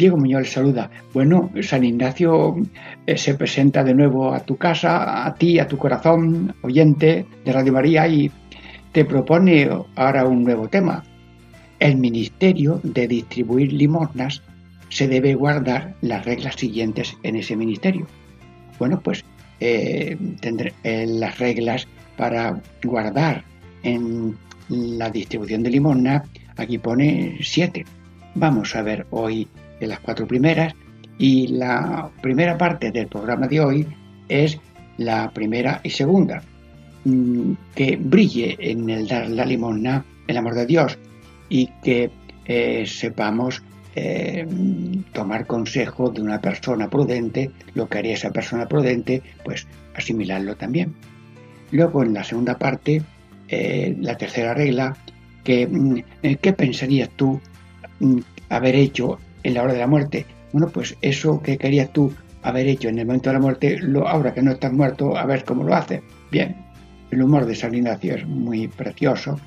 Diego Muñoz saluda. Bueno, San Ignacio eh, se presenta de nuevo a tu casa, a ti, a tu corazón, oyente de Radio María, y te propone ahora un nuevo tema. El ministerio de distribuir limosnas se debe guardar las reglas siguientes en ese ministerio. Bueno, pues eh, tendré eh, las reglas para guardar en la distribución de limosna, aquí pone siete. Vamos a ver hoy de las cuatro primeras y la primera parte del programa de hoy es la primera y segunda. Mm, que brille en el dar la limosna el amor de Dios y que eh, sepamos eh, tomar consejo de una persona prudente, lo que haría esa persona prudente, pues asimilarlo también. Luego en la segunda parte, eh, la tercera regla, que, mm, ¿qué pensarías tú mm, haber hecho en la hora de la muerte? Bueno, pues eso que querías tú haber hecho en el momento de la muerte, lo, ahora que no estás muerto, a ver cómo lo haces. Bien, el humor de San Ignacio es muy precioso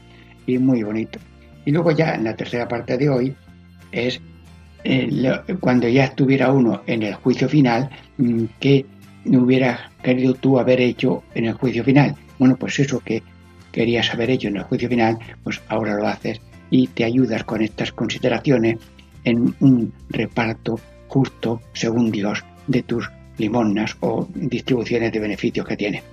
y muy bonito. Y luego ya en la tercera parte de hoy es eh, cuando ya estuviera uno en el juicio final, mm, ¿qué hubieras querido tú haber hecho en el juicio final? Bueno, pues eso que querías haber hecho en el juicio final, pues ahora lo haces y te ayudas con estas consideraciones en un reparto justo según Dios de tus limonas o distribuciones de beneficios que tienes.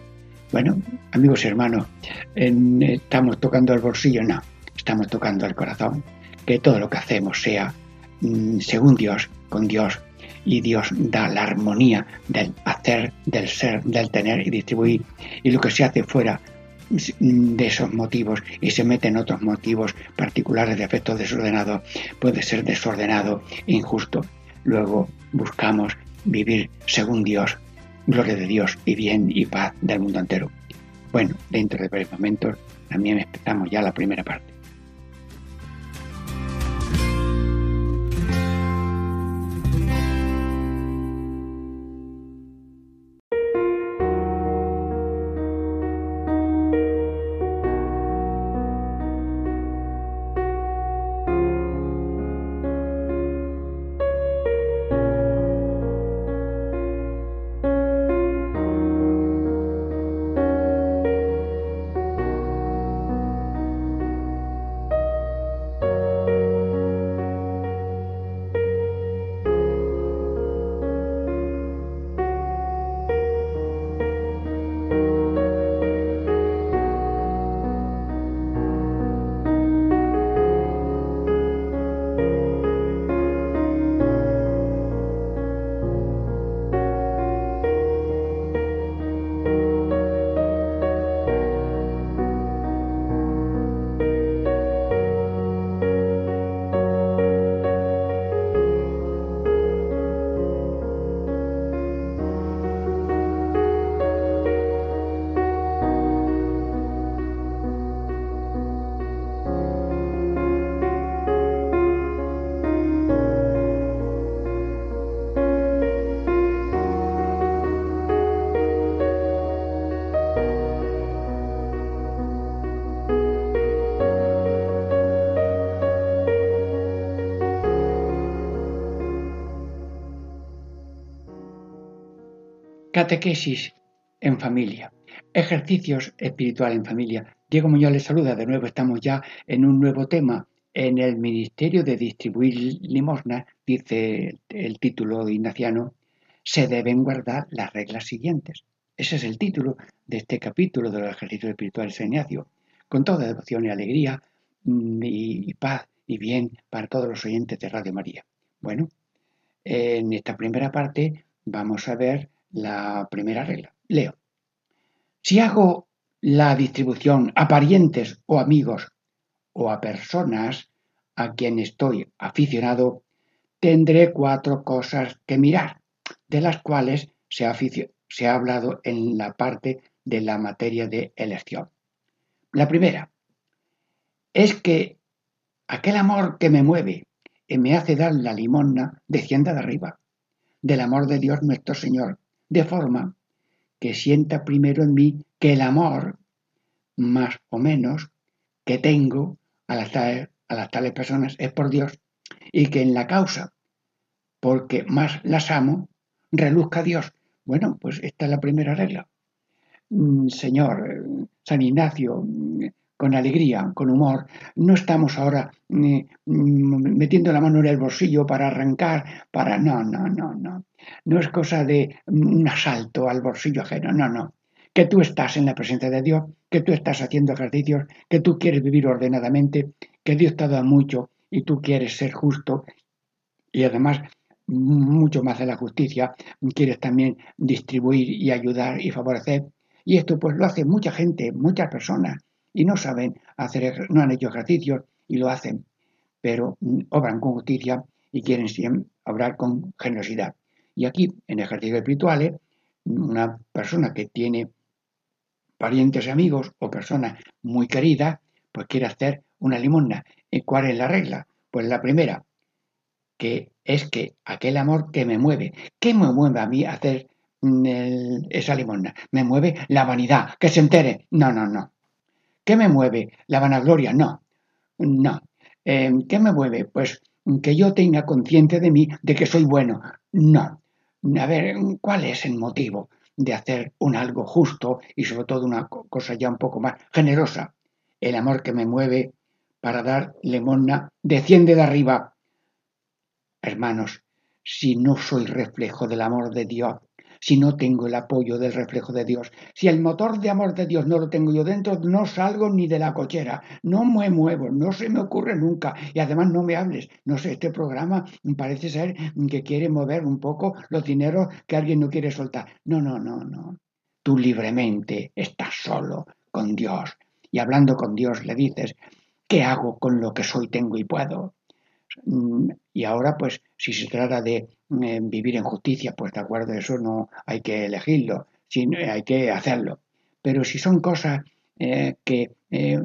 Bueno, amigos y hermanos, estamos tocando el bolsillo, no, estamos tocando el corazón. Que todo lo que hacemos sea mm, según Dios, con Dios, y Dios da la armonía del hacer, del ser, del tener y distribuir. Y lo que se hace fuera de esos motivos y se mete en otros motivos particulares de afecto desordenado, puede ser desordenado, injusto. Luego buscamos vivir según Dios, gloria de Dios y bien y paz del mundo entero. Bueno, dentro de breves momentos también empezamos ya la primera parte. Catequesis en familia. Ejercicios espirituales en familia. Diego Muñoz les saluda. De nuevo estamos ya en un nuevo tema. En el ministerio de distribuir limosna, dice el título ignaciano, se deben guardar las reglas siguientes. Ese es el título de este capítulo de los ejercicios espirituales de Ignacio. Con toda devoción y alegría mm, y paz y bien para todos los oyentes de Radio María. Bueno, en esta primera parte vamos a ver la primera regla. Leo. Si hago la distribución a parientes o amigos o a personas a quien estoy aficionado, tendré cuatro cosas que mirar, de las cuales se ha, hablado en la parte de la materia de elección. La primera es que aquel amor que me mueve y me hace dar la limosna descienda de arriba, del amor de Dios nuestro Señor, de forma que sienta primero en mí que el amor, más o menos, que tengo a las tales, a las tales personas es por Dios y que en la causa, porque más las amo, reluzca Dios. Bueno, pues esta es la primera regla. Mm, señor eh, San Ignacio, mm, con alegría, con humor. No estamos ahora mm, metiendo la mano en el bolsillo para arrancar, para... No, no, no, no. No es cosa de un asalto al bolsillo ajeno, no, no. Que tú estás en la presencia de Dios, que tú estás haciendo ejercicios, que tú quieres vivir ordenadamente, que Dios te ha dado mucho y tú quieres ser justo y además mucho más de la justicia, quieres también distribuir y ayudar y favorecer. Y esto pues lo hace mucha gente, muchas personas, y no saben hacer, no han hecho ejercicios y lo hacen, pero mm, obran con justicia y quieren siempre obrar con generosidad. Y aquí, en ejercicios espirituales, una persona que tiene parientes amigos o personas muy queridas, pues quiere hacer una limosna. ¿Y cuál es la regla? Pues la primera, que es que aquel amor que me mueve, ¿qué me mueve a mí hacer mm, esa limosna? Me mueve la vanidad, que se entere. No, no, no. ¿Qué me mueve? ¿La vanagloria? No, no. Em, ¿Qué me mueve? Pues que yo tenga conciencia de mí de que soy bueno. No. A ver, ¿cuál es el motivo de hacer un algo justo y sobre todo una cosa ya un poco más generosa? El amor que me mueve para dar limosna desciende de arriba. Hermanos, si no soy reflejo del amor de Dios, si no tengo el apoyo del reflejo de Dios. Si el motor de amor de Dios no lo tengo yo dentro, no salgo ni de la cochera, no me muevo, no se me ocurre nunca. Y además no me hables. No sé, este programa parece ser que quiere mover un poco los dineros que alguien no quiere soltar. No, no, no, no. Tú libremente estás solo con Dios. Y hablando con Dios le dices, ¿qué hago con lo que soy, tengo y puedo? Mm, y ahora, pues, si se trata de eh, vivir en justicia, pues de acuerdo, eso no hay que elegirlo, sino hay que hacerlo. Pero si son cosas eh, que eh,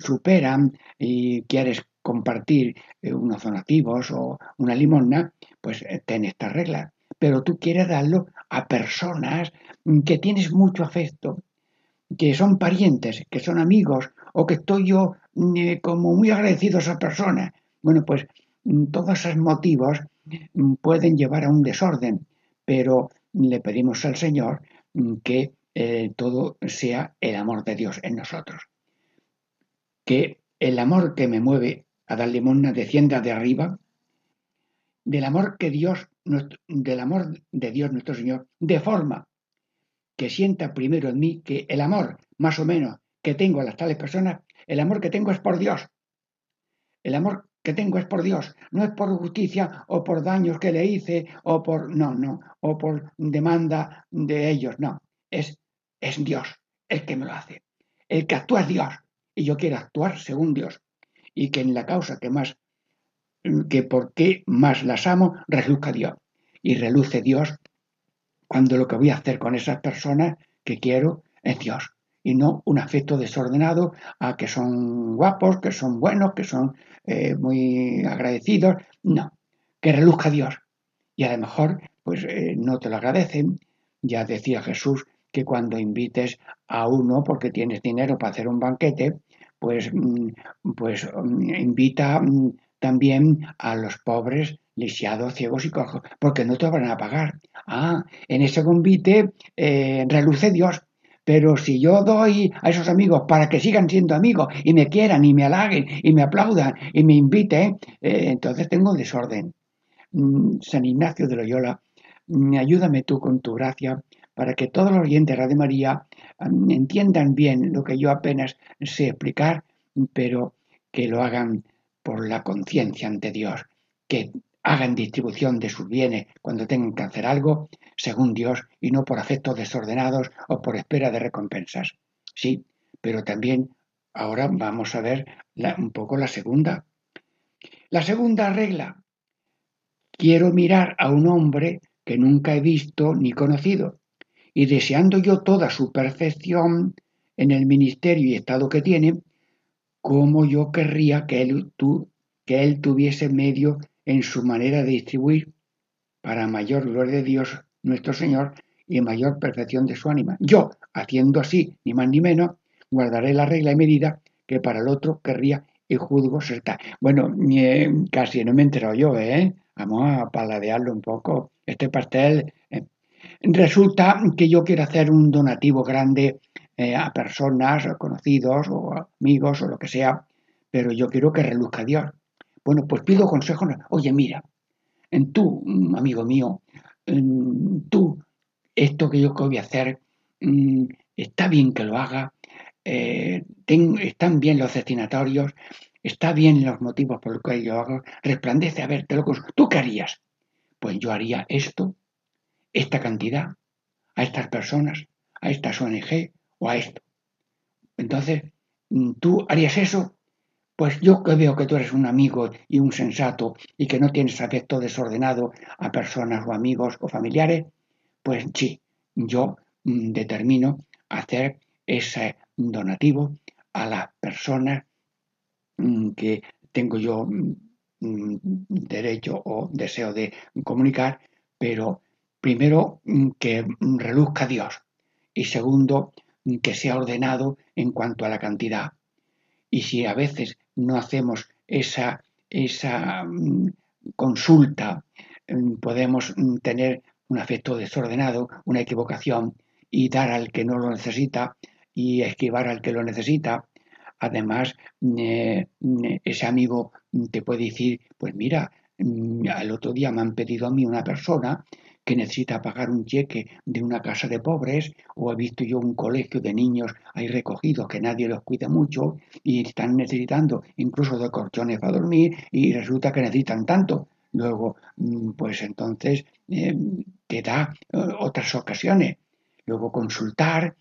superan y quieres compartir unos donativos o una limosna, pues ten estas reglas. Pero tú quieres darlo a personas que tienes mucho afecto, que son parientes, que son amigos, o que estoy yo como muy agradecido a esa persona. Bueno, pues todos esos motivos mm, pueden llevar a un desorden, pero le pedimos al Señor mm, que eh, todo sea el amor de Dios en nosotros. Que el amor que me mueve a dar limosna descienda de arriba, del amor que Dios, del amor de Dios nuestro Señor, de forma que sienta primero en mí que el amor, más o menos, que tengo a las tales personas, el amor que tengo es por Dios. El amor que tengo es por Dios, no es por justicia o por daños que le hice o por, no, no, o por demanda de ellos, no, es, es Dios el que me lo hace. El que actúa es Dios y yo quiero actuar según Dios. Y que en la causa que más, que por qué más las amo, reluzca Dios. Y reluce Dios cuando lo que voy a hacer con esas personas que quiero es Dios y no un afecto desordenado a que son guapos, que son buenos, que son eh, muy agradecidos. No, que reluzca Dios. Y a lo mejor, pues eh, no te lo agradecen. Ya decía Jesús que cuando invites a uno porque tienes dinero para hacer un banquete, pues, mm, pues mm, invita mm, también a los pobres, lisiados, ciegos y cojos, porque no te van a pagar. Ah, en ese convite eh, reluce Dios, pero si yo doy a esos amigos para que sigan siendo amigos y me quieran y me halaguen y me aplaudan y me inviten, eh, entonces tengo desorden. Mm, San Ignacio de Loyola, mm, ayúdame tú con tu gracia para que todos los oyentes de María mm, entiendan bien lo que yo apenas sé explicar, pero que lo hagan por la conciencia ante Dios, que hagan distribución de sus bienes cuando tengan que hacer algo, según Dios, y no por afectos desordenados o por espera de recompensas. Sí, pero también ahora vamos a ver un poco la segunda. La segunda regla, quiero mirar a un hombre que nunca he visto ni conocido, y deseando yo toda su perfección en el ministerio y estado que tiene, como yo querría que él, que él tuviese medio en su manera de distribuir para mayor gloria de Dios nuestro Señor y mayor perfección de su ánima. Yo, haciendo así, ni más ni menos, guardaré la regla y medida que para el otro querría y juzgo ser tal. Bueno, eh, casi no me he enterado yo, ¿eh? Vamos a paladearlo un poco. Este pastel. Eh, resulta que yo quiero hacer un donativo grande eh, a personas, conocidos o amigos o lo que sea, pero yo quiero que reluzca Dios. Bueno, pues pido consejo. Oye, mira, en tú, mm, amigo mío, tú, esto que yo voy a hacer, mm, está bien que lo haga, eh, están bien los destinatorios, está bien los motivos por los que yo hago, resplandece, a ver, te lo ¿Tú qué harías? Pues yo haría esto, esta cantidad, a estas personas, a estas ONG o a esto. Entonces, mm, ¿tú harías eso? Pues yo que veo que tú eres un amigo y un sensato y que no tienes afecto desordenado a personas o amigos o familiares, pues sí, yo mm, determino hacer ese donativo a las personas mm, que tengo yo mm, derecho o deseo de comunicar, pero primero que reluzca Dios y segundo que sea ordenado en cuanto a la cantidad. Y si a veces no hacemos esa, esa mm, consulta, mm, podemos mm, tener un afecto desordenado, una equivocación y dar al que no lo necesita y esquivar al que lo necesita. Además, eh, ese amigo te puede decir, pues mira, el otro día me han pedido a mí una persona que necesita pagar un cheque de una casa de pobres, o he visto yo un colegio de niños ahí recogidos que nadie los cuida mucho y están necesitando incluso de colchones para dormir y resulta que necesitan tanto. Luego, mm, pues entonces eh, te da eh, otras ocasiones. Luego consultar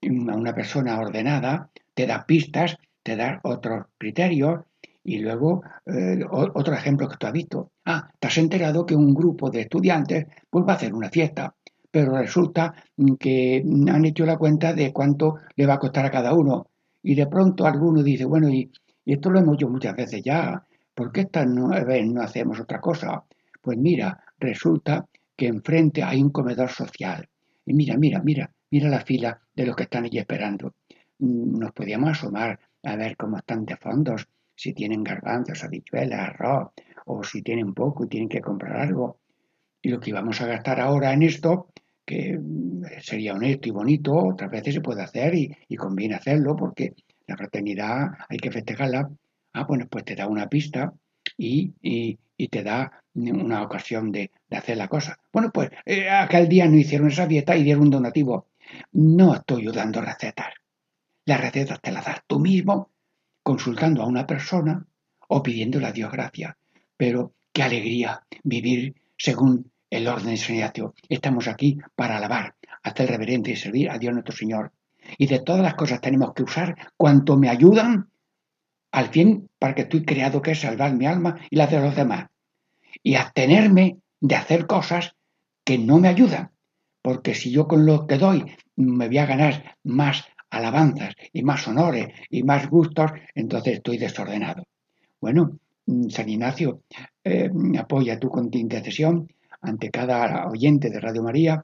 mm, a una persona ordenada te da pistas, te da otros criterios y luego, eh, otro ejemplo que tú has visto. Ah, te has enterado que un grupo de estudiantes pues va a hacer una fiesta, pero resulta que han hecho la cuenta de cuánto le va a costar a cada uno. Y de pronto alguno dice, bueno, y, esto lo hemos hecho muchas veces ya, ¿por qué esta vez no hacemos otra cosa? Pues mira, resulta que enfrente hay un comedor social. Y mira, mira, mira, mira la fila de los que están allí esperando. Mm, nos podíamos asomar a ver cómo están de fondos si tienen garbanzos, habichuelas, arroz, o si tienen poco y tienen que comprar algo. Y lo que íbamos a gastar ahora en esto, que mm, sería honesto y bonito, otras veces se puede hacer y, conviene hacerlo porque la fraternidad hay que festejarla. Ah, bueno, pues te da una pista y, te da una ocasión de, hacer la cosa. Bueno, pues eh, aquel día no hicieron esa dieta y dieron un donativo. No estoy ayudando recetas. Las recetas te las das tú mismo consultando a una persona o pidiéndole a Dios gracia. Pero qué alegría vivir según el orden de Estamos aquí para alabar, hacer reverente y servir a Dios nuestro Señor. Y de todas las cosas tenemos que usar cuanto me ayudan al fin para que estoy creado que es salvar mi alma y la de los demás. Y abstenerme de hacer cosas que no me ayudan. Porque si yo con lo que doy me voy a ganar más alabanzas y más honores y más gustos, entonces estoy desordenado. Bueno, mm, San Ignacio, eh, apoya tu intercesión ante cada oyente de Radio María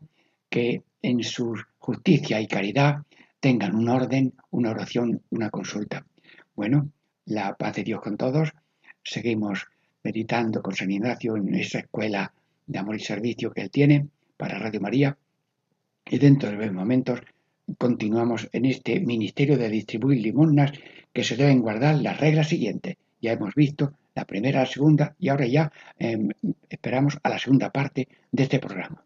que en su justicia y caridad tengan un orden, una oración, una consulta. Bueno, la paz de Dios con todos. Seguimos meditando con San Ignacio en esa escuela de amor y servicio que él tiene para Radio María. Y dentro de breves momentos continuamos en este ministerio de distribuir limosnas que se deben guardar las reglas siguientes. Ya hemos visto la primera, la segunda y ahora ya em, esperamos a la segunda parte de este programa.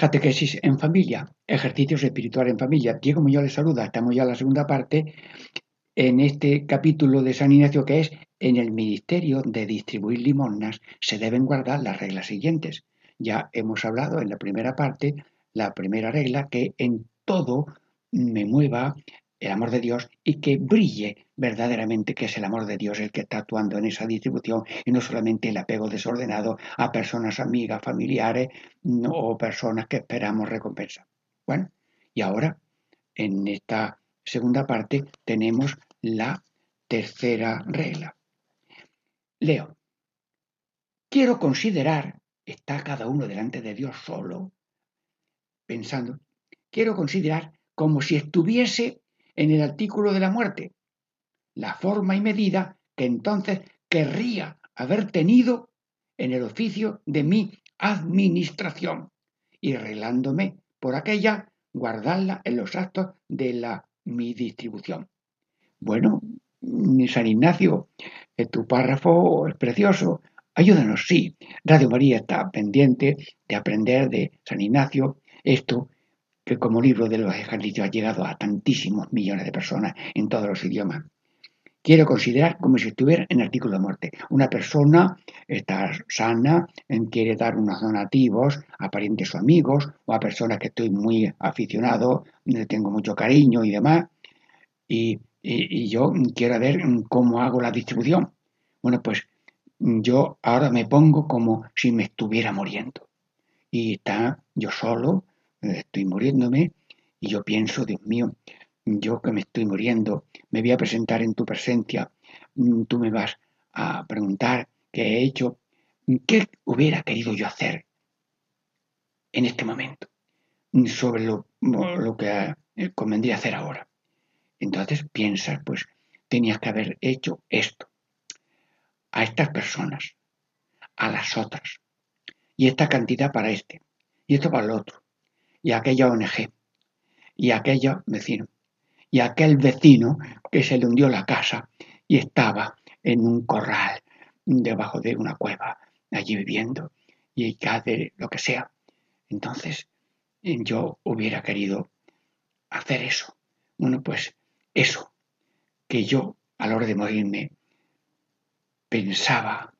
Catequesis en familia, ejercicios espirituales en familia. Diego Muñoz les saluda, estamos ya en la segunda parte en este capítulo de San Ignacio que es en el ministerio de distribuir limosnas se deben guardar las reglas siguientes. Ya hemos hablado en la primera parte, la primera regla, que en todo me mueva el amor de Dios y que brille verdaderamente que es el amor de Dios el que está actuando en esa distribución y no solamente el apego desordenado a personas amigas, familiares o personas que esperamos recompensa. Bueno, y ahora en esta segunda parte tenemos la tercera regla. Leo. Quiero considerar, está cada uno delante de Dios solo, pensando, quiero considerar como si estuviese en el artículo de la muerte, la forma y medida que entonces querría haber tenido en el oficio de mi administración y arreglándome por aquella, guardarla en los actos de la mi distribución. Bueno, San Ignacio, tu párrafo es precioso. Ayúdanos, sí. Radio María está pendiente de aprender de San Ignacio esto que como libro de los ejercicios ha llegado a tantísimos millones de personas en todos los idiomas. Quiero considerar como si estuviera en artículo de muerte. Una persona está sana, quiere dar unos donativos a parientes o amigos o a personas que estoy muy aficionado, le tengo mucho cariño y demás. Y, y yo quiero ver cómo hago la distribución. Bueno, pues yo ahora me pongo como si me estuviera muriendo. Y está yo solo, estoy muriéndome y yo pienso, Dios mío, yo que me estoy muriendo, me voy a presentar en tu presencia, mm, tú me vas a preguntar qué he hecho, qué hubiera querido yo hacer en este momento sobre lo, lo que eh, convendría hacer ahora. Entonces piensas, pues tenías que haber hecho esto a estas personas, a las otras, y esta cantidad para este, y esto para el otro, y aquella ONG, y aquello vecino, y aquel vecino que se le hundió la casa y estaba en un corral debajo de una cueva, allí viviendo, y de lo que sea. Entonces, yo hubiera querido hacer eso. Bueno, pues eso, que yo a la hora de morirme pensaba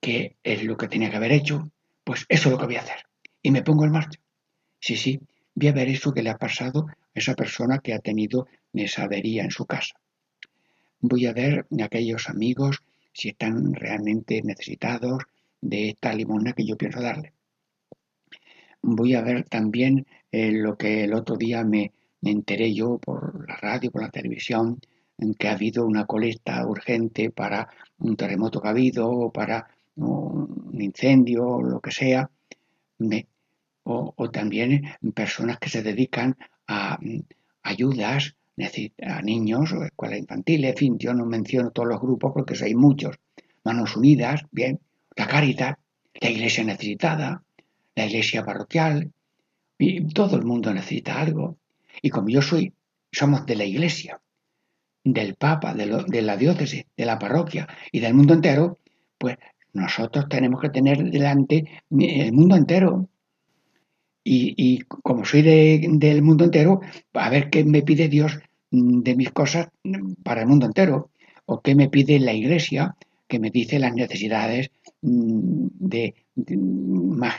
que es lo que tenía que haber hecho, pues eso es lo que voy a hacer. Y me pongo en marcha. Sí, sí, voy a ver eso que le ha pasado a esa persona que ha tenido esa avería en su casa. Voy a ver a aquellos amigos si están realmente necesitados de esta limona que yo pienso darle. Voy a ver también eh, lo que el otro día me, enteré yo por la radio, por la televisión, en que ha habido una colecta urgente para un terremoto que ha habido o para un incendio lo que sea. Me, o, también personas que se dedican a mm, ayudas a niños o escuelas infantiles, en fin, yo no menciono todos los grupos porque hay muchos. Manos Unidas, bien, la Caridad, la Iglesia necesitada, la Iglesia parroquial, y todo el mundo necesita algo. Y como yo soy, somos de la Iglesia, del Papa, de, de la diócesis, de la parroquia y del mundo entero, pues nosotros tenemos que tener delante el mundo entero, y, como soy del mundo entero, a ver qué me pide Dios de mis cosas para el mundo entero, o qué me pide la Iglesia, que me dice las necesidades mm, de, más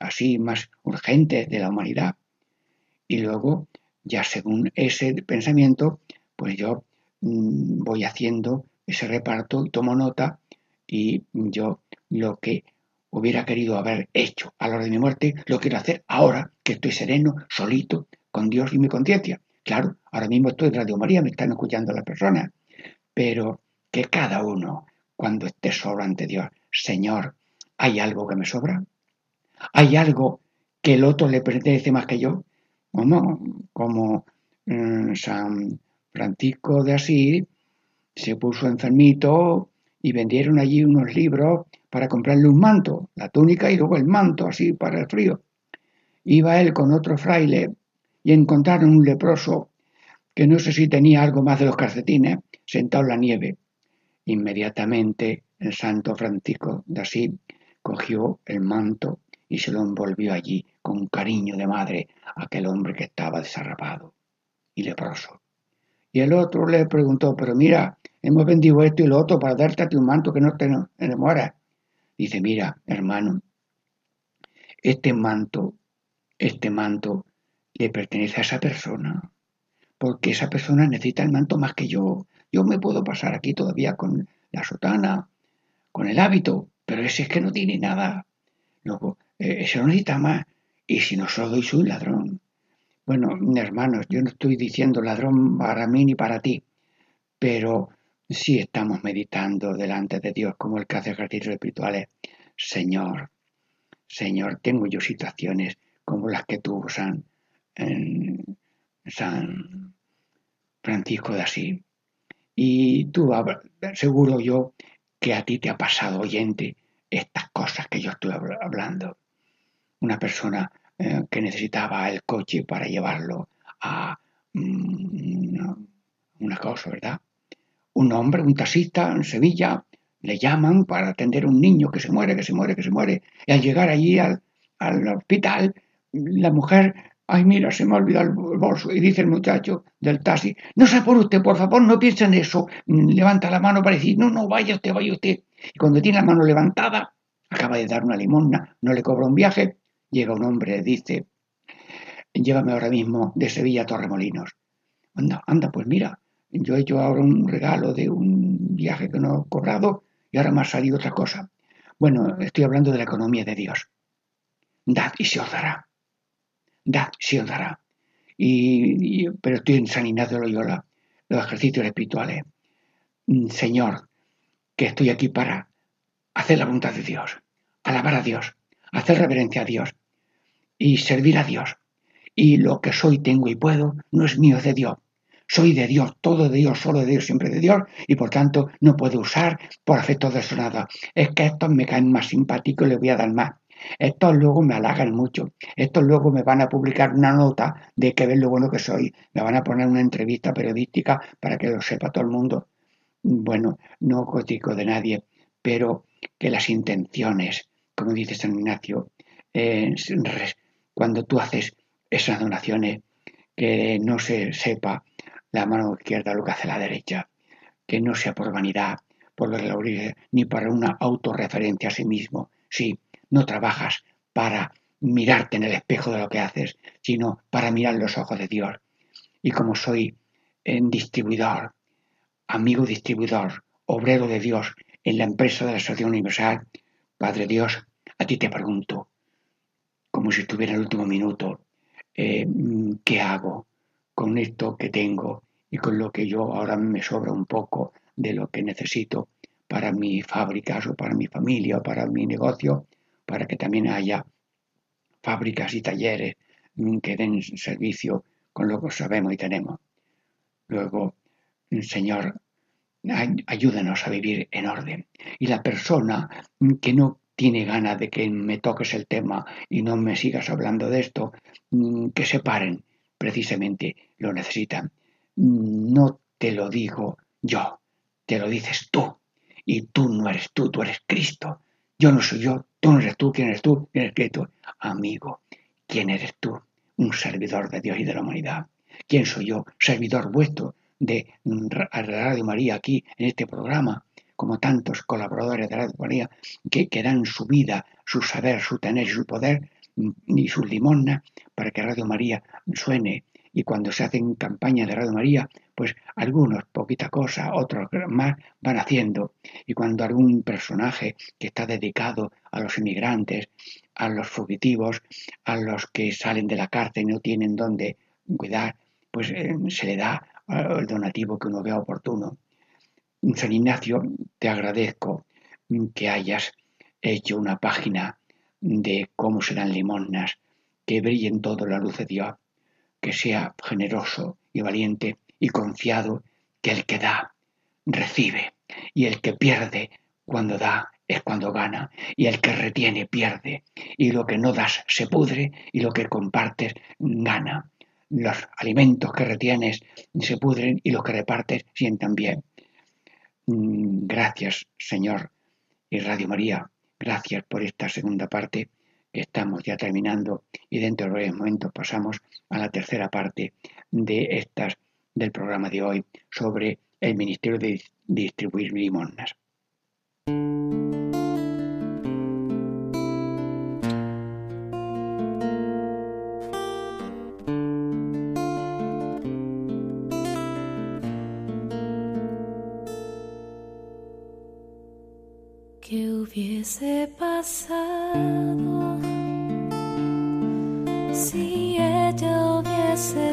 así más urgentes de la humanidad. Y luego, ya según ese pensamiento, pues yo mm, voy haciendo ese reparto y tomo nota y yo lo que hubiera querido haber hecho a la hora de mi muerte, lo quiero hacer ahora que estoy sereno, solito, con Dios y mi conciencia. Claro, ahora mismo estoy en Radio María, me están escuchando las personas, pero que cada uno, cuando esté solo ante Dios, Señor, ¿hay algo que me sobra? ¿Hay algo que el otro le pertenece más que yo? ¿O no? Como mm, San Francisco de Asís se puso enfermito y vendieron allí unos libros para comprarle un manto, la túnica y luego el manto así para el frío. Iba él con otro fraile y encontraron un leproso que no sé si tenía algo más de los calcetines, sentado en la nieve. Inmediatamente el santo Francisco de Asís cogió el manto y se lo envolvió allí con cariño de madre a aquel hombre que estaba desarrapado y leproso. Y el otro le preguntó, pero mira, hemos vendido esto y lo otro para darte a un manto que no te enamoras. Dice, mira, hermano, este manto, este manto le pertenece a esa persona, porque esa persona necesita el manto más que yo. Yo me puedo pasar aquí todavía con la sotana, con el hábito, pero ese es que no tiene nada. Luego, eh, ese no necesita más. Y si no soy, soy ladrón. Bueno, hermanos, yo no estoy diciendo ladrón para mí ni para ti, pero sí estamos meditando delante de Dios como el que hace ejercicios espirituales. Señor, Señor, tengo yo situaciones como las que tuvo San, San Francisco de Asís. Y tú, seguro yo, que a ti te ha pasado, oyente, estas cosas que yo estoy hablando. Una persona eh, que necesitaba el coche para llevarlo a mm, una cosa, ¿verdad? Un hombre, un taxista en Sevilla, le llaman para atender a un niño que se muere, que se muere, que se muere. Y al llegar allí al, hospital, la mujer, ay mira, se me ha olvidado el bolso. Y dice el muchacho del taxi, no se por usted, por favor, no piense en eso. Levanta la mano para decir, no, no, vaya usted, vaya usted. Y cuando tiene la mano levantada, acaba de dar una limosna, no le cobra un viaje, llega un hombre, dice, llévame ahora mismo de Sevilla a Torremolinos. Anda, anda, pues mira, yo he hecho ahora un regalo de un viaje que no he cobrado y ahora me ha salido otra cosa. Bueno, estoy hablando de la economía de Dios. Dad y se os dará. Dad y se os dará. Y, pero estoy en San Ignacio de los ejercicios espirituales. Mm, Señor, que estoy aquí para hacer la voluntad de Dios, alabar a Dios, hacer reverencia a Dios y servir a Dios. Y lo que soy, tengo y puedo no es mío, es de Dios soy de Dios, todo de Dios, solo de Dios, siempre de Dios, y por tanto no puedo usar por afecto nada. Es que estos me caen más simpáticos y les voy a dar más. Estos luego me halagan mucho. Estos luego me van a publicar una nota de que ven lo bueno que soy. Me van a poner una entrevista periodística para que lo sepa todo el mundo. Bueno, no critico de nadie, pero que las intenciones, como dice San Ignacio, cuando tú haces esas donaciones, que no se sepa la mano izquierda lo que hace la derecha, que no sea por vanidad, por gloria, ni para una autorreferencia a sí mismo. Sí, no trabajas para mirarte en el espejo de lo que haces, sino para mirar los ojos de Dios. Y como soy en distribuidor, amigo distribuidor, obrero de Dios en la empresa de la Asociación Universal, Padre Dios, a ti te pregunto, como si estuviera el último minuto, eh, ¿qué hago? Con esto que tengo y con lo que yo ahora me sobra un poco de lo que necesito para mis fábricas o para mi familia o para mi negocio, para que también haya fábricas y talleres que den servicio con lo que sabemos y tenemos. Luego, Señor, ayúdanos a vivir en orden. Y la persona que no tiene ganas de que me toques el tema y no me sigas hablando de esto, que se paren precisamente lo necesitan. No te lo digo yo, te lo dices tú. Y tú no eres tú, tú eres Cristo. Yo no soy yo, tú no eres tú, ¿quién eres tú? ¿Quién eres Cristo? Amigo, ¿quién eres tú? Un servidor de Dios y de la humanidad. ¿Quién soy yo? Servidor vuestro de Radio María aquí en este programa, como tantos colaboradores de Radio María que, que dan su vida, su saber, su tener y su poder y sus limosnas para que Radio María suene. Y cuando se hacen campañas de Radio María, pues algunos, poquita cosa, otros más, van haciendo. Y cuando algún personaje que está dedicado a los inmigrantes, a los fugitivos, a los que salen de la cárcel y no tienen dónde cuidar, pues eh, se le da eh, el donativo que uno vea oportuno. San Ignacio, te agradezco que hayas hecho una página de cómo serán limosnas, que brillen todo la luz de Dios, que sea generoso y valiente y confiado, que el que da, recibe, y el que pierde cuando da es cuando gana, y el que retiene pierde, y lo que no das se pudre, y lo que compartes gana. Los alimentos que retienes se pudren y los que repartes sientan bien. Mm, gracias, Señor y Radio María, Gracias por esta segunda parte que estamos ya terminando y dentro de breves momentos pasamos a la tercera parte de estas del programa de hoy sobre el Ministerio de Distribuir Limonas. Hubiese pasado si ella hubiese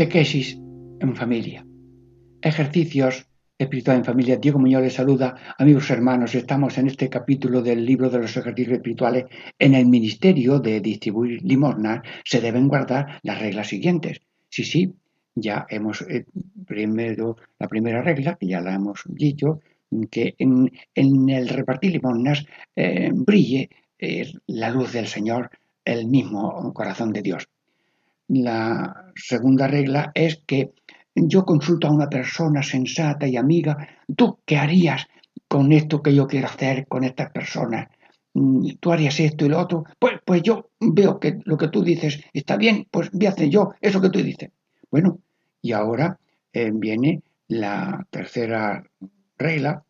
Catequesis en familia. Ejercicios espiritual en familia. Diego Muñoz les saluda, amigos hermanos. Estamos en este capítulo del libro de los ejercicios espirituales. En el ministerio de distribuir limosnas se deben guardar las reglas siguientes. Sí, sí, ya hemos eh, primero la primera regla, que ya la hemos dicho, que en, en el repartir limosnas eh, brille eh, la luz del Señor, el mismo corazón de Dios. La segunda regla es que yo consulto a una persona sensata y amiga, ¿tú qué harías con esto que yo quiero hacer con estas personas? mm, tú harías esto y lo otro, pues, pues yo veo que lo que tú dices está bien, pues voy a hacer yo eso que tú dices. Bueno, y ahora eh, viene la tercera regla,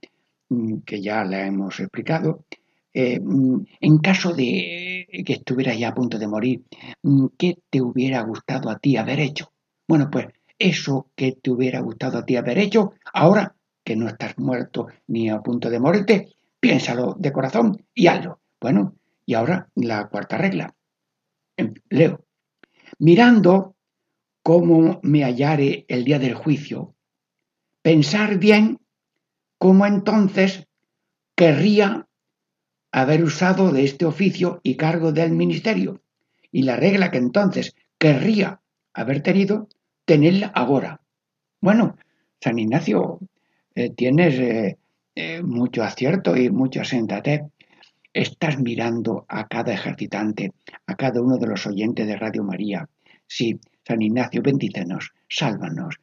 mm, que ya la hemos explicado. Eh, mm, en caso de que estuvieras ya a punto de morir, ¿qué te hubiera gustado a ti haber hecho? Bueno, pues eso que te hubiera gustado a ti haber hecho, ahora que no estás muerto ni a punto de morirte, piénsalo de corazón y hazlo. Bueno, y ahora la cuarta regla. Leo. Mirando cómo me hallare el día del juicio, pensar bien cómo entonces querría haber usado de este oficio y cargo del ministerio. Y la regla que entonces querría haber tenido, tenerla ahora. Bueno, San Ignacio, eh, tienes eh, eh, mucho acierto y mucha sensatez. Estás mirando a cada ejercitante, a cada uno de los oyentes de Radio María. Sí, San Ignacio, bendícenos, sálvanos.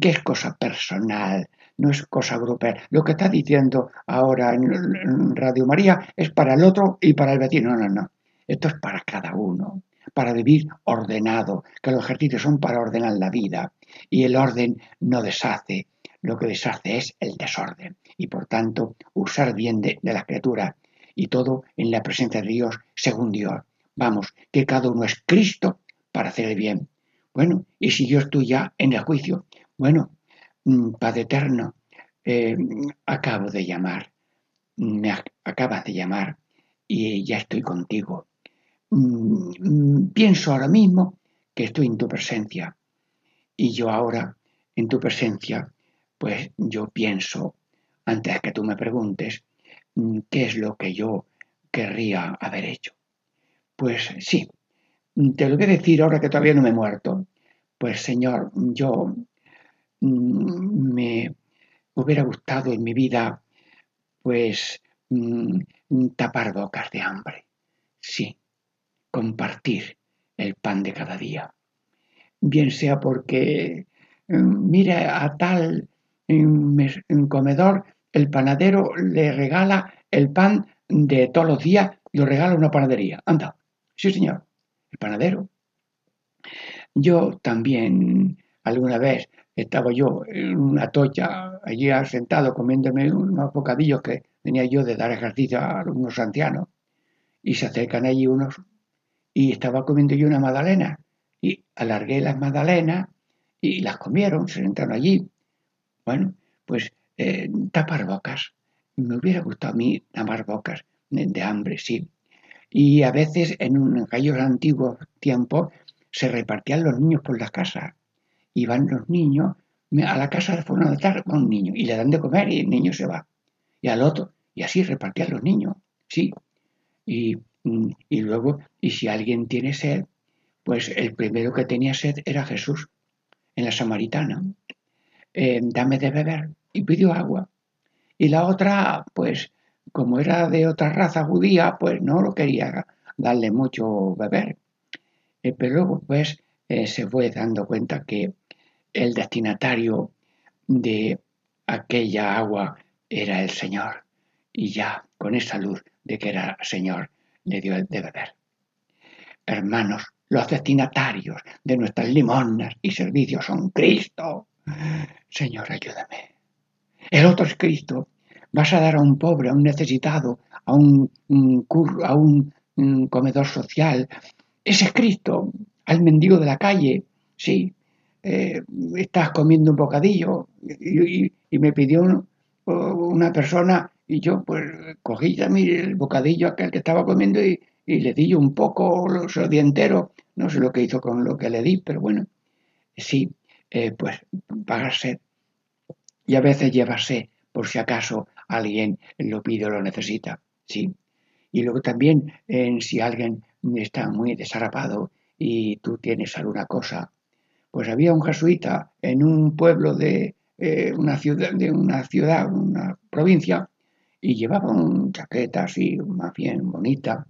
¿Qué es cosa personal? No es cosa grupal. Lo que está diciendo ahora en Radio María es para el otro y para el vecino. No, no, no. Esto es para cada uno para vivir ordenado, que los ejercicios son para ordenar la vida y el orden no deshace, lo que deshace es el desorden y por tanto usar bien de, la criatura y todo en la presencia de Dios según Dios. Vamos, que cada uno es Cristo para hacer el bien. Bueno, y si yo estoy ya en el juicio, bueno, Padre Eterno, eh, acabo de llamar, me acabas de llamar y ya estoy contigo. Mm, pienso ahora mismo que estoy en tu presencia y yo ahora en tu presencia, pues yo pienso, antes que tú me preguntes, mm, qué es lo que yo querría haber hecho. Pues sí, te lo voy a decir ahora que todavía no me he muerto. Pues Señor, yo mm, me hubiera gustado en mi vida, pues, tapar bocas de hambre. Sí, compartir el pan de cada día. Bien sea porque mm, mira a tal mm, comedor, el panadero le regala el pan de todos los días y lo regala a una panadería. Anda, sí señor, el panadero. Yo también alguna vez estaba yo en una tocha allí sentado comiéndome unos bocadillos que tenía yo de dar ejercicio a unos ancianos y se acercan allí unos y estaba comiendo yo una magdalena y alargué las magdalenas y las comieron, se entraron allí. Bueno, pues eh, tapar bocas. Me hubiera gustado a mí tapar bocas de, hambre, sí. Y a veces en aquellos antiguos tiempos se repartían los niños por las casas. Iban los niños a la casa de forma de tarde con un niño y le dan de comer y el niño se va. Y al otro, y así repartían los niños, sí. Y Mm, y luego, y si alguien tiene sed, pues el primero que tenía sed era Jesús en la samaritana. Eh, dame de beber. Y pidió agua. Y la otra, pues, como era de otra raza judía, pues no lo quería darle mucho beber. Eh, pero luego, pues, eh, se fue dando cuenta que el destinatario de aquella agua era el Señor. Y ya, con esa luz de que era Señor, le dio de beber. Hermanos, los destinatarios de nuestras limonas y servicios son Cristo. Señor, ayúdame. El otro es Cristo. Vas a dar a un pobre, a un necesitado, a un, a un, comedor social. Ese es Cristo. Al mendigo de la calle. Sí. Eh, estás comiendo un bocadillo y, me pidió una persona y yo pues cogí también el bocadillo aquel que estaba comiendo y, le di un poco, lo di entero, no sé lo que hizo con lo que le di, pero bueno, sí, eh, pues pagarse y a veces llevarse por si acaso alguien lo pide o lo necesita, sí. Y luego también en si alguien está muy desarrapado y tú tienes alguna cosa, pues había un jesuita en un pueblo de eh, una ciudad, de una ciudad, una provincia, y llevaba una chaqueta así, más bien bonita.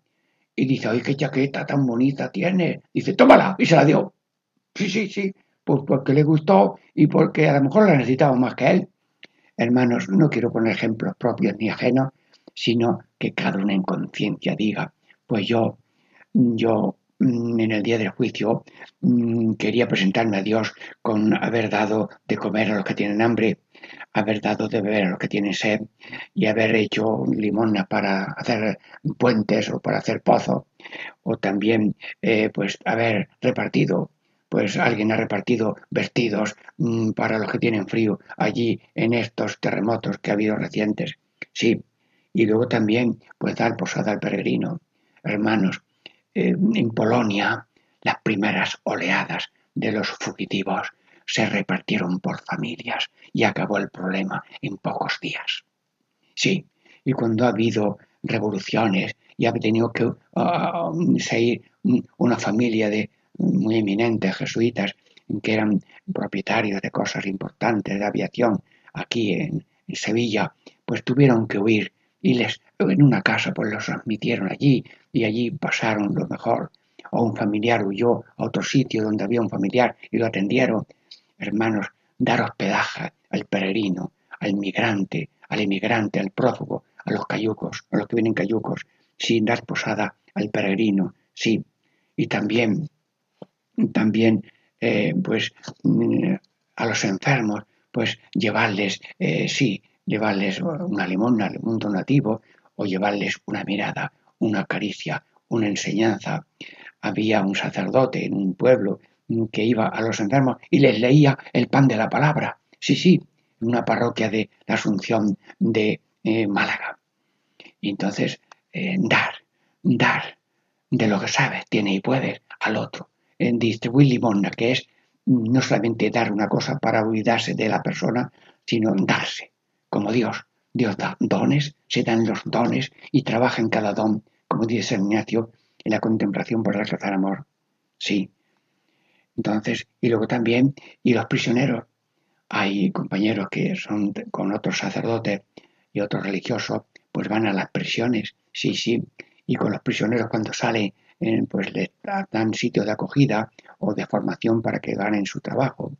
Y dice, ¡ay, qué chaqueta tan bonita tiene! Dice, tómala, y se la dio. Sí, sí, sí, pues porque le gustó y porque a lo mejor la necesitaba más que él. Hermanos, no quiero poner ejemplos propios ni ajenos, sino que cada uno en conciencia diga, pues yo, yo en el día del juicio mm, quería presentarme a Dios con haber dado de comer a los que tienen hambre, haber dado de beber a los que tienen sed y haber hecho limona para hacer puentes o para hacer pozos o también eh, pues haber repartido pues alguien ha repartido vestidos mm, para los que tienen frío allí en estos terremotos que ha habido recientes. Sí, y luego también pues dar posada al peregrino. Hermanos, eh, en Polonia las primeras oleadas de los fugitivos se repartieron por familias y acabó el problema en pocos días. Sí, y cuando ha habido revoluciones y ha tenido que uh, una familia de muy eminentes jesuitas que eran propietarios de cosas importantes de aviación aquí en, Sevilla, pues tuvieron que huir y les en una casa pues los admitieron allí y allí pasaron lo mejor. O un familiar huyó a otro sitio donde había un familiar y lo atendieron. Hermanos, dar hospedaje al peregrino, al migrante, al emigrante, al prófugo, a los cayucos, a los que vienen cayucos, sin dar posada al peregrino, sí. Y también también eh, pues mm, a los enfermos pues llevarles eh, sí llevarles una limona un donativo o llevarles una mirada una caricia una enseñanza. Había un sacerdote en un pueblo que iba a los enfermos y les leía el pan de la palabra. Sí sí en una parroquia de la Asunción de eh, Málaga. Y entonces dar dar de lo que sabes tiene y puedes al otro. En distribuir limosna, que es no solamente dar una cosa para olvidarse de la persona, sino darse, como Dios. Dios da dones, se dan los dones y trabaja en cada don, como dice San Ignacio, en la contemplación por alcanzar amor. Sí. Entonces, y luego también, y los prisioneros. Hay compañeros que son con otros sacerdotes y otros religiosos, pues van a las prisiones, sí, sí. Y con los prisioneros cuando salen pues les dan sitio de acogida o de formación para que ganen su trabajo,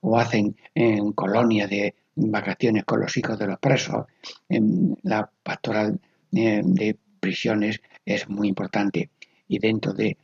o hacen en colonia de vacaciones con los hijos de los presos. La pastoral eh, de prisiones es muy importante y dentro de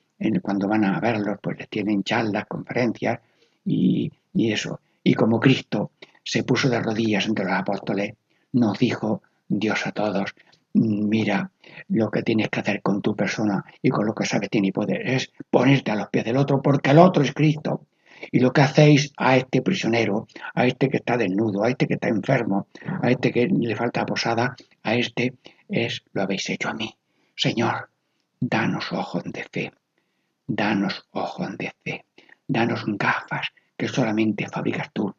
cuando van a verlos pues les tienen charlas, conferencias y, y eso. Y como Cristo se puso de rodillas entre los apóstoles, nos dijo Dios a todos, mira, lo que tienes que hacer con tu persona y con lo que sabes tiene poder es ponerte a los pies del otro porque el otro es Cristo. Y lo que hacéis a este prisionero, a este que está desnudo, a este que está enfermo, a este que le falta posada, a este es lo habéis hecho a mí. Señor, danos ojos de fe, danos ojos de fe, danos gafas que solamente fabricas tú.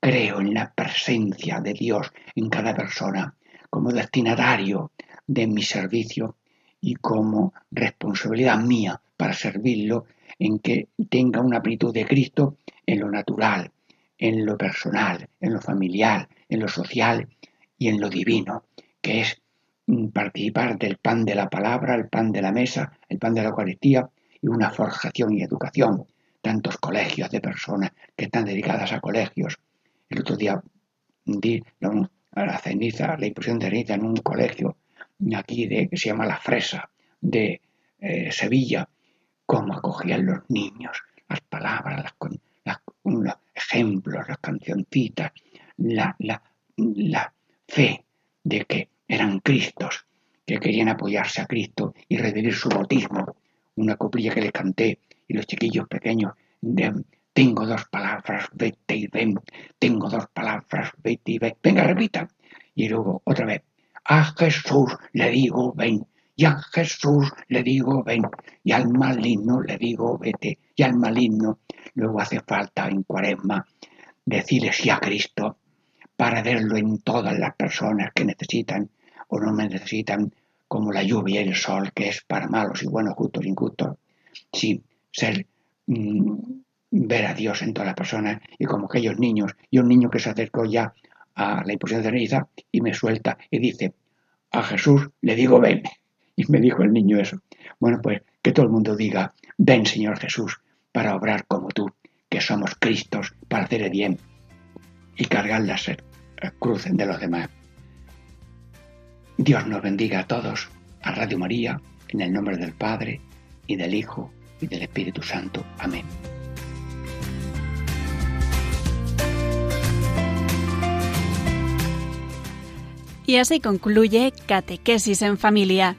Creo en la presencia de Dios en cada persona como destinatario de mi servicio y como responsabilidad mía para servirlo en que tenga una plenitud de Cristo en lo natural, en lo personal, en lo familiar, en lo social y en lo divino, que es mm, participar del pan de la palabra, el pan de la mesa, el pan de la Eucaristía y una forjación y educación. Tantos colegios de personas que están dedicadas a colegios. El otro día di la ceniza, la impresión de ceniza en un colegio aquí de, que se llama La Fresa de eh, Sevilla, cómo acogían los niños, las palabras, los ejemplos, las cancioncitas, la, la, la fe de que eran Cristos, que querían apoyarse a Cristo y revivir su bautismo. Una coplilla que les canté y los chiquillos pequeños de, tengo dos palabras, vete y ven. Tengo dos palabras, vete y ven. Venga, repita. Y luego otra vez. A Jesús le digo ven. Y a Jesús le digo ven. Y al maligno le digo vete. Y al maligno. Luego hace falta en cuaresma decirle sí a Cristo para verlo en todas las personas que necesitan o no necesitan, como la lluvia y el sol, que es para malos y buenos, justos y injustos. Sí, ser mm, ver a Dios en toda la persona y como aquellos niños y un niño que se acercó ya a la imposición de ceniza y me suelta y dice a Jesús le digo ven y me dijo el niño eso. Bueno, pues que todo el mundo diga, ven Señor Jesús, para obrar como tú, que somos Cristos, para hacer el bien y cargar la er-, eh, cruz de los demás. Dios nos bendiga a todos, a Radio María, en el nombre del Padre, y del Hijo, y del Espíritu Santo. Amén. Y así concluye Catequesis en Familia